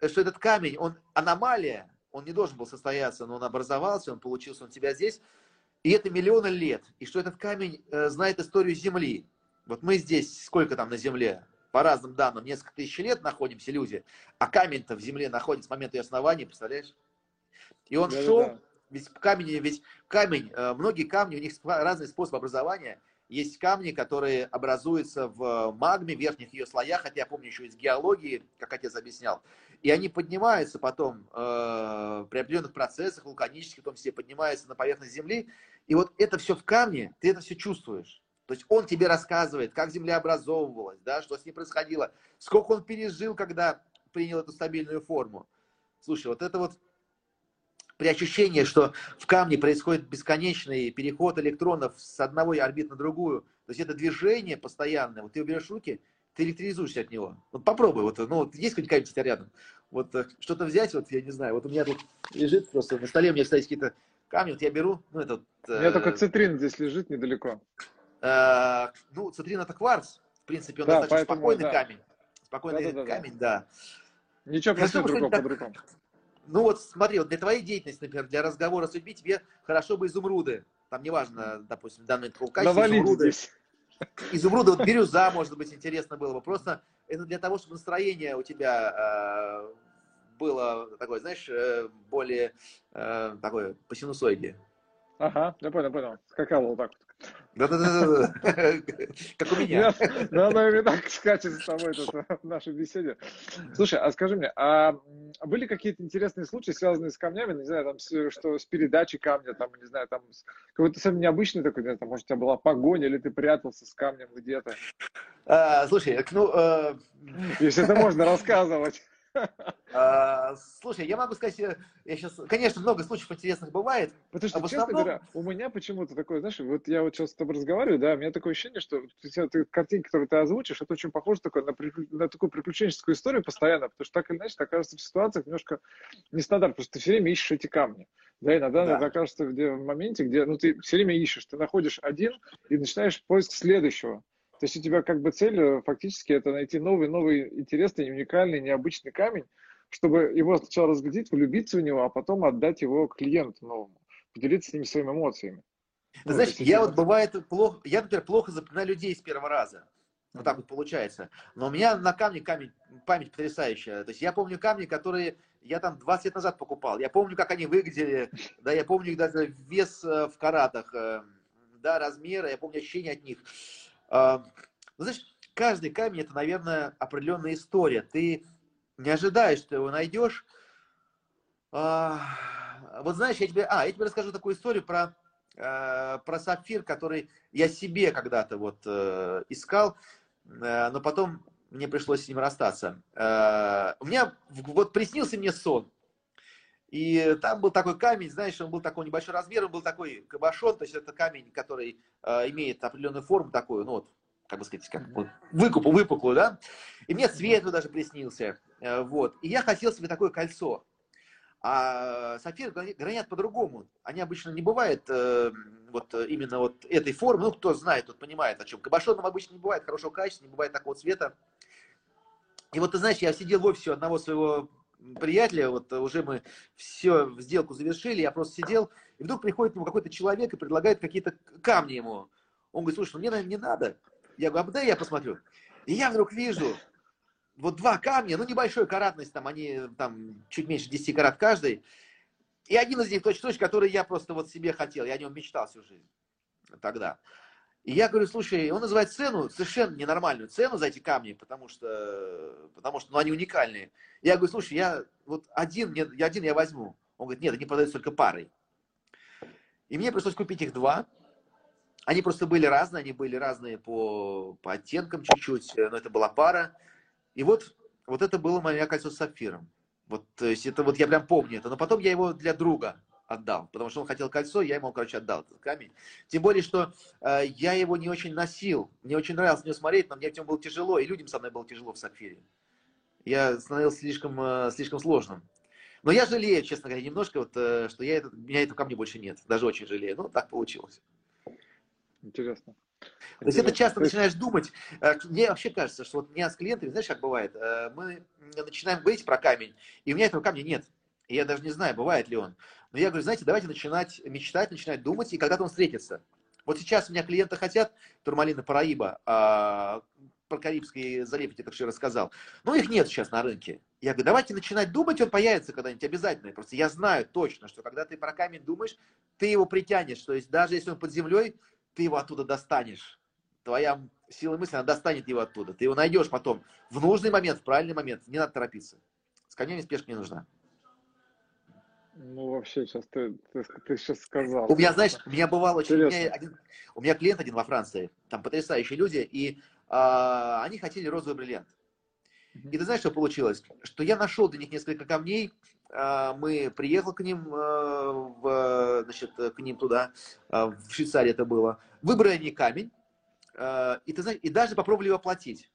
э, что этот камень, он аномалия, он не должен был состояться, но он образовался, он получился, он тебя здесь, и это миллионы лет. И что этот камень знает историю Земли. Вот мы здесь, сколько там на Земле? По разным данным, несколько тысяч лет находимся люди, а камень-то в Земле находится с момента ее основания, представляешь? И он да, шел, да, да. ведь камень, ведь камень, э, многие камни, у них разный способ образования. Есть камни, которые образуются в магме, в верхних ее слоях, хотя я помню еще из геологии, как отец объяснял. И они поднимаются потом э, при определенных процессах, вулканических, в том числе поднимаются на поверхность Земли. И вот это все в камне, ты это все чувствуешь. То есть он тебе рассказывает, как Земля образовывалась, да, что с ней происходило, сколько он пережил, когда принял эту стабильную форму. Слушай, вот это вот при ощущении, что в камне происходит бесконечный переход электронов с одного орбит на другую, то есть это движение постоянное, вот ты уберешь руки, ты электризуешься от него. Вот попробуй, вот, ну, вот есть какой-нибудь камень у тебя рядом? Вот э, что-то взять, вот я не знаю, вот у меня тут лежит просто, на столе у меня, кстати, какие-то камни, вот я беру, ну, это... У меня э, только цитрин здесь лежит недалеко. Э, ну, цитрин это кварц, в принципе, он да, достаточно поэтому, спокойный да. камень. Спокойный да, да, да, камень, да. да. Ничего просто другого по другому. Ну вот смотри, вот для твоей деятельности, например, для разговора с людьми, тебе хорошо бы изумруды. Там неважно, допустим, данный качестве изумруды. Здесь. Изумруды, вот бирюза, может быть, интересно было бы. Просто это для того, чтобы настроение у тебя э, было такое, знаешь, э, более э, такое по синусоиде. Ага, я понял, понял. Скакало вот так вот. Да-да-да, как у меня. Да, она именно так скачет с тобой в нашей беседе. Слушай, а скажи мне, а были какие-то интересные случаи, связанные с камнями, не знаю, там, что с передачей камня, там, не знаю, там, какой-то совсем необычный такой, там, может, у тебя была погоня, или ты прятался с камнем где-то? А, слушай, ну... Э, Если это можно рассказывать. А, слушай, я могу сказать, я сейчас, конечно, много случаев интересных бывает. Потому что, а честно основном... говоря, у меня почему-то такое, знаешь, вот я вот сейчас с тобой разговариваю, да, у меня такое ощущение, что ты, картинки, которые ты озвучишь, это очень похоже такое на, на такую приключенческую историю постоянно, потому что так или иначе ты окажешься в ситуациях немножко нестандартно, потому что ты все время ищешь эти камни. Да, иногда да. окажешься где, в моменте, где ну, ты все время ищешь, ты находишь один и начинаешь поиск следующего. То есть у тебя как бы цель э, фактически это найти новый, новый интересный, уникальный, необычный камень, чтобы его сначала разглядеть, влюбиться в него, а потом отдать его клиенту новому, поделиться с ними своими эмоциями. Ты ну, знаешь, я вот бывает плохо, я, например, плохо запоминаю людей с первого раза. Вот так вот получается. Но у меня на камне камень, память потрясающая. То есть я помню камни, которые я там 20 лет назад покупал. Я помню, как они выглядели. Да, я помню их даже вес э, в каратах. Э, да, размеры. Я помню ощущение от них. Ну, знаешь, каждый камень это, наверное, определенная история. Ты не ожидаешь, что его найдешь. А, вот знаешь, я тебе, а, я тебе расскажу такую историю про, а, про сапфир, который я себе когда-то вот э, искал, э, но потом мне пришлось с ним расстаться. У меня вот приснился мне сон. И там был такой камень, знаешь, он был такой небольшой размер, он был такой кабошон, то есть это камень, который э, имеет определенную форму такую, ну вот, как бы сказать, как вот, выкупу, выпуклую, да. И мне цвет даже приснился, э, вот. И я хотел себе такое кольцо. А сапфиры гранят по-другому. Они обычно не бывают э, вот именно вот этой формы. Ну, кто знает, тот понимает, о чем. Кабошоном обычно не бывает хорошего качества, не бывает такого цвета. И вот ты знаешь, я сидел в офисе одного своего приятеля, вот уже мы все, сделку завершили, я просто сидел, и вдруг приходит ему какой-то человек и предлагает какие-то камни ему. Он говорит, слушай, ну мне, наверное, не надо. Я говорю, а дай я посмотрю. И я вдруг вижу вот два камня, ну небольшой каратность, там они там чуть меньше 10 карат каждый. И один из них точно-точно, который я просто вот себе хотел, я о нем мечтал всю жизнь тогда. И я говорю, слушай, он называет цену, совершенно ненормальную цену за эти камни, потому что, потому что ну, они уникальные. Я говорю, слушай, я вот один, нет, я один я возьму. Он говорит, нет, они продаются только парой. И мне пришлось купить их два. Они просто были разные, они были разные по, по оттенкам чуть-чуть, но это была пара. И вот, вот это было мое кольцо с сапфиром. Вот, то есть это вот я прям помню это. Но потом я его для друга отдал, потому что он хотел кольцо, я ему, короче, отдал этот камень. Тем более, что э, я его не очень носил, мне очень нравилось на него смотреть, но мне в нем было тяжело, и людям со мной было тяжело в сапфире. Я становился слишком, э, слишком сложным. Но я жалею, честно говоря, немножко, вот, э, что я этот, меня этого камня больше нет. Даже очень жалею. Ну, так получилось. Интересно. То есть это часто начинаешь думать. Э, мне вообще кажется, что вот у меня с клиентами, знаешь, как бывает, э, мы начинаем говорить про камень, и у меня этого камня нет. И я даже не знаю, бывает ли он. Но я говорю, знаете, давайте начинать мечтать, начинать думать, и когда-то он встретится. Вот сейчас у меня клиенты хотят турмалина Параиба, а, про Карибский залив, я так что рассказал. Но их нет сейчас на рынке. Я говорю, давайте начинать думать, он появится когда-нибудь обязательно. Просто я знаю точно, что когда ты про камень думаешь, ты его притянешь. То есть даже если он под землей, ты его оттуда достанешь. Твоя сила мысли, она достанет его оттуда. Ты его найдешь потом в нужный момент, в правильный момент. Не надо торопиться. С конями спешка не нужна. Ну, вообще, сейчас ты, ты, ты сейчас сказал. У меня, знаешь, у меня бывало очень... У меня, один, у меня клиент один во Франции, там потрясающие люди, и а, они хотели розовый бриллиант. И ты знаешь, что получилось? Что я нашел для них несколько камней, а, мы приехал к ним, а, в, значит, к ним туда, а, в Швейцарии это было, выбрали они камень, и, ты знаешь, и даже попробовали его оплатить.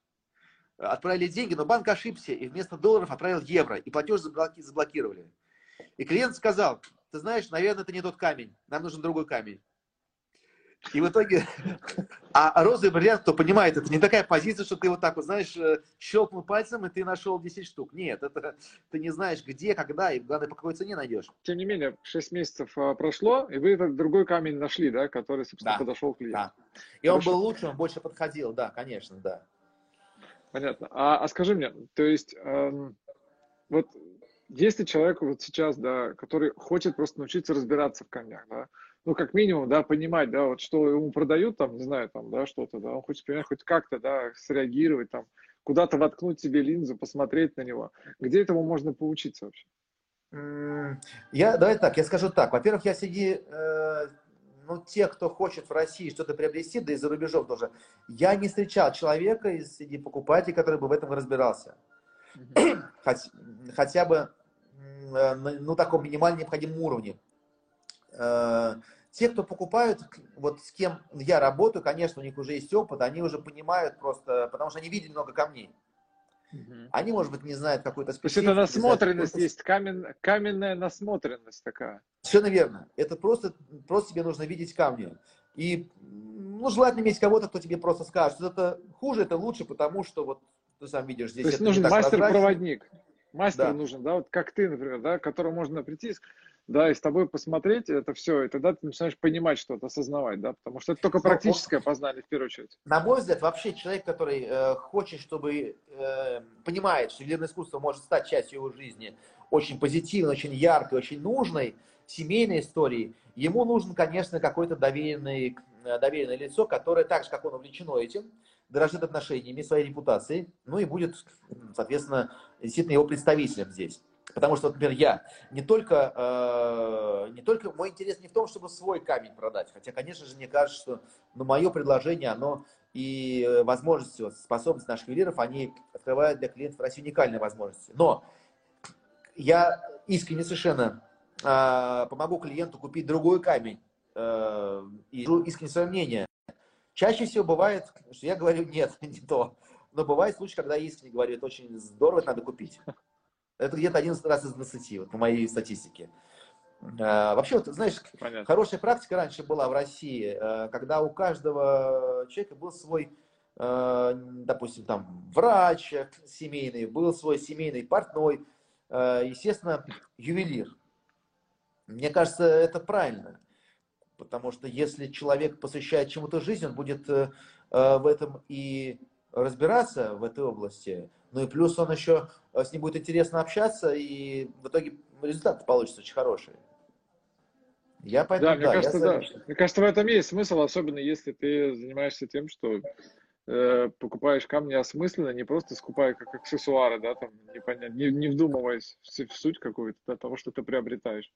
Отправили деньги, но банк ошибся, и вместо долларов отправил евро, и платеж заблокировали. И клиент сказал, ты знаешь, наверное, это не тот камень, нам нужен другой камень. И в итоге, а розовый бриллиант, кто понимает, это не такая позиция, что ты вот так вот, знаешь, э, щелкнул пальцем, и ты нашел 10 штук. Нет, это ты не знаешь, где, когда, и главное, по какой цене найдешь. Тем не менее, 6 месяцев а, прошло, и вы этот другой камень нашли, да, который, собственно, да. подошел к клиенту. Да. И Хорошо. он был лучше, он больше подходил, да, конечно, да. Понятно. А, а скажи мне, то есть, эм, вот если человек вот сейчас, да, который хочет просто научиться разбираться в камнях, да, ну, как минимум, да, понимать, да, вот что ему продают, там, не знаю, там, да, что-то, да, он хочет понимать, хоть как-то, да, среагировать, там, куда-то воткнуть себе линзу, посмотреть на него. Где этому можно поучиться вообще? Я, давай так, я скажу так. Во-первых, я среди, э, ну, тех, кто хочет в России что-то приобрести, да и за рубежом тоже, я не встречал человека из среди покупателей, который бы в этом разбирался. Хоть, хотя бы э, на ну, таком минимально необходимом уровне. Э, те, кто покупают, вот с кем я работаю, конечно, у них уже есть опыт, они уже понимают просто, потому что они видели много камней. Они, может быть, не знают какой-то специфики. То есть это насмотренность есть, камен, каменная насмотренность такая. Совершенно верно. Это просто, просто тебе нужно видеть камни. И ну, желательно иметь кого-то, кто тебе просто скажет, что это хуже, это лучше, потому что вот ты сам видишь здесь. То есть нужен мастер-проводник. Мастер да. нужен, да, вот как ты, например, да, к которому можно прийти да, и с тобой посмотреть это все, и тогда ты начинаешь понимать что-то, осознавать, да, потому что это только практическое познание в первую очередь. На мой взгляд, вообще человек, который э, хочет, чтобы, э, понимает, что ювелирное искусство может стать частью его жизни, очень позитивной, очень яркой, очень нужной, семейной истории, ему нужен, конечно, какое-то доверенное, доверенное лицо, которое так же, как он увлечено этим, дорожит отношениями, своей репутацией, ну и будет, соответственно, действительно его представителем здесь. Потому что, например, я не только, э, не только, мой интерес не в том, чтобы свой камень продать, хотя, конечно же, мне кажется, что ну, мое предложение, оно и возможности, вот, способности наших ювелиров, они открывают для клиентов России уникальные возможности. Но я искренне совершенно э, помогу клиенту купить другой камень э, и искренне свое мнение. Чаще всего бывает, что я говорю, нет, не то. Но бывает случаи, когда искренне говорю, это очень здорово, это надо купить. Это где-то 11 раз из 20, вот по моей статистике. А, вообще, вот, знаешь, Понятно. хорошая практика раньше была в России, э, когда у каждого человека был свой, э, допустим, там, врач семейный, был свой семейный портной, э, естественно, ювелир. Мне кажется, это правильно. Потому что если человек посвящает чему-то жизнь, он будет в этом и разбираться в этой области, ну и плюс он еще, э, с ним будет интересно общаться, и в итоге результат получится очень хороший. Я поэтому, да, мне да, кажется, да. Мне кажется, в этом есть смысл, особенно если ты занимаешься тем, что э, покупаешь камни осмысленно, не просто скупая как аксессуары, да, там, непонятно, не, не вдумываясь в, в суть какую-то да, того, что ты приобретаешь.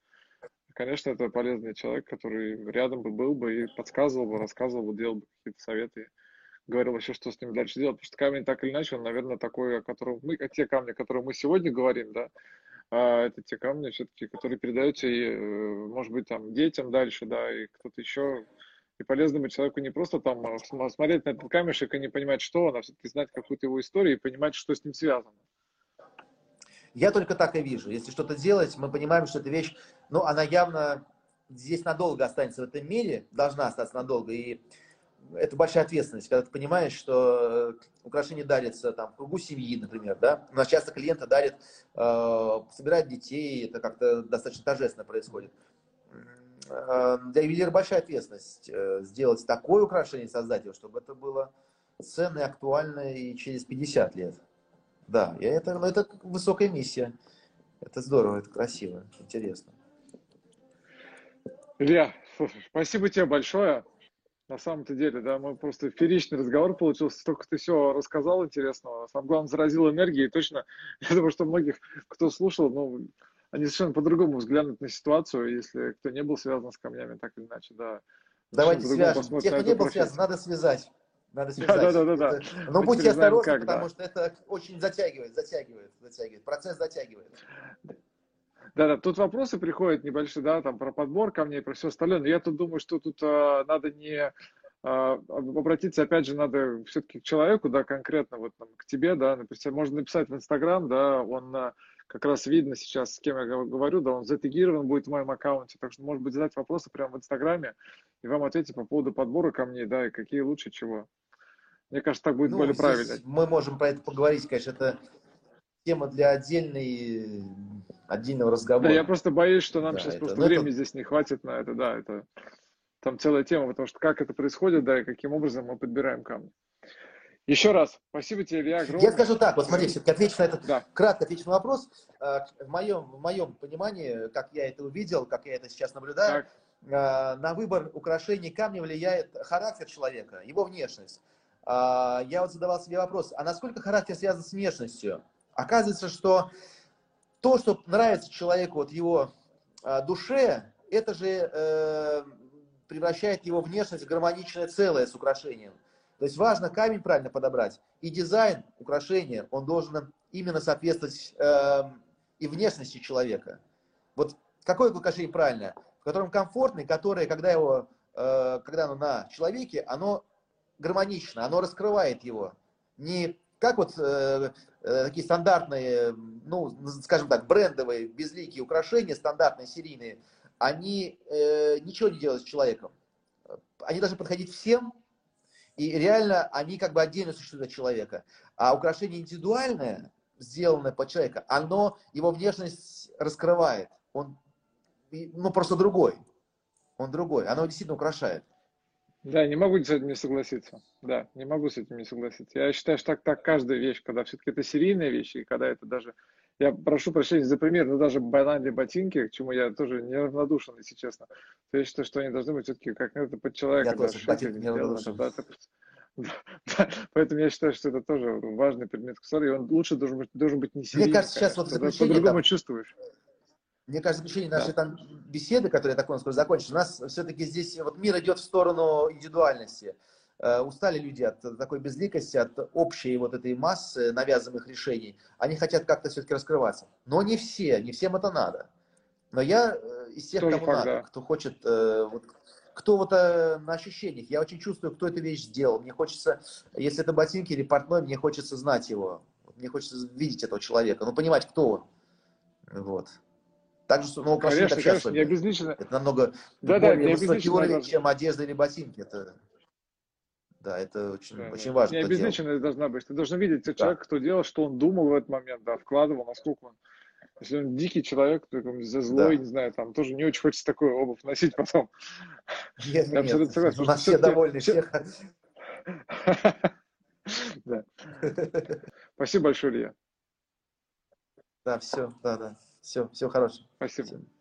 Конечно, это полезный человек, который рядом бы был бы и подсказывал бы, рассказывал бы, делал бы какие-то советы говорил вообще, что с ним дальше делать, потому что камень так или иначе, он, наверное, такой, о котором мы, те камни, о которых мы сегодня говорим, да, а это те камни все-таки, которые передаются, и, э, может быть, там, детям дальше, да, и кто-то еще, и полезно быть человеку не просто там а, смотреть на этот камешек и не понимать, что он, а все-таки знать какую-то его историю и понимать, что с ним связано. Я только так и вижу. Если что-то делать, мы понимаем, что эта вещь, ну, она явно здесь надолго останется в этом мире, должна остаться надолго. И это большая ответственность, когда ты понимаешь, что украшение дарится там, кругу семьи, например, да. У нас часто клиенты дарят, э, собирают детей, это как-то достаточно торжественно происходит. Э, для ювелира большая ответственность э, сделать такое украшение, создать его, чтобы это было ценно и актуально и через 50 лет. Да, и это, ну, это высокая миссия. Это здорово, это красиво, интересно. Илья, слушай, спасибо тебе большое. На самом-то деле, да, мы просто фееричный разговор получился, столько ты все рассказал интересного. Самое главное, заразил энергией. И точно, я думаю, что многих, кто слушал, ну, они совершенно по-другому взглянут на ситуацию, если кто не был связан с камнями, так или иначе, да. Давайте свяжем. Те, кто не был связан, надо связать. Надо связать. Да, да, да, да. Это... Но будьте осторожны, как, потому да. что это очень затягивает, затягивает, затягивает. Процесс затягивает. Да, да, тут вопросы приходят небольшие, да, там про подбор камней, про все остальное. Но я тут думаю, что тут а, надо не а, обратиться, опять же, надо все-таки к человеку, да, конкретно вот там, к тебе, да, написать, можно написать в Инстаграм, да, он а, как раз видно сейчас, с кем я говорю, да, он затегирован будет в моем аккаунте, так что, может быть, задать вопросы прямо в Инстаграме, и вам ответить по поводу подбора камней, да, и какие лучше чего. Мне кажется, так будет ну, более правильно. Мы можем про это поговорить, конечно, это тема для отдельной, отдельного разговора. Да, я просто боюсь, что нам да, сейчас это, просто времени это... здесь не хватит на это, да, это там целая тема, потому что как это происходит, да, и каким образом мы подбираем камни. Еще раз, спасибо тебе, Илья, огромное. Я скажу так, вот смотри, все-таки отвечу на этот, да. кратко отвечу на вопрос. Э, в моем, в моем понимании, как я это увидел, как я это сейчас наблюдаю, так. Э, на выбор украшений камня влияет характер человека, его внешность. Э, я вот задавал себе вопрос, а насколько характер связан с внешностью? Оказывается, что то, что нравится человеку, вот его душе, это же превращает его внешность в гармоничное целое с украшением. То есть важно камень правильно подобрать. И дизайн украшения, он должен именно соответствовать э, и внешности человека. Вот какое украшение правильное? В котором комфортный, которое, когда, его, э, когда оно на человеке, оно гармонично, оно раскрывает его. Не как вот э, э, такие стандартные, ну, скажем так, брендовые, безликие украшения, стандартные, серийные, они ничего не делают с человеком. Они должны подходить всем, и реально они как бы отдельно существуют от человека. А украшение индивидуальное, сделанное под человека, оно его внешность раскрывает. Он ну, просто другой. Он другой. Оно действительно украшает. Да, не могу с этим не согласиться. Да, не могу с этим не согласиться. Я считаю, что так, так каждая вещь, когда все-таки это серийная вещь, и когда это даже... Я прошу прощения за пример, но даже банальные ботинки, к чему я тоже неравнодушен, если честно. То я считаю, что они должны быть все-таки как это под человека. Я да, тоже ботинки неравнодушен. Да, это, Поэтому я считаю, что это тоже важный предмет аксессуара, и он лучше должен быть, должен быть не серийный. Мне кажется, сейчас вот заключение... По-другому чувствуешь. Мне кажется, заключение нашей да. там беседы, которая так скоро закончится, у нас все-таки здесь вот мир идет в сторону индивидуальности. Э, устали люди от такой безликости, от общей вот этой массы навязанных решений. Они хотят как-то все-таки раскрываться. Но не все, не всем это надо. Но я э, из тех, Тоже кому факт, надо, да. кто хочет э, вот, кто вот на ощущениях. Я очень чувствую, кто эту вещь сделал. Мне хочется, если это ботинки или портной, мне хочется знать его. Мне хочется видеть этого человека, ну, понимать, кто он. Вот. Так же, ну, конечно, конечно, не обезличенно. Это намного да, более да, высокий уровень, чем одежда или ботинки. Это, да, это очень, да, очень важно. Не обезличенная должна быть. Ты должен видеть да. человека, кто делал, что он думал в этот момент, да, вкладывал, насколько он если он дикий человек, такой за злой, да. не знаю, там тоже не очень хочется такую обувь носить потом. Нет, Я абсолютно нет. согласен. У нас все довольны, все... Спасибо большое, Илья. Да, все, да, да. Все, все хорошего. Спасибо. Все.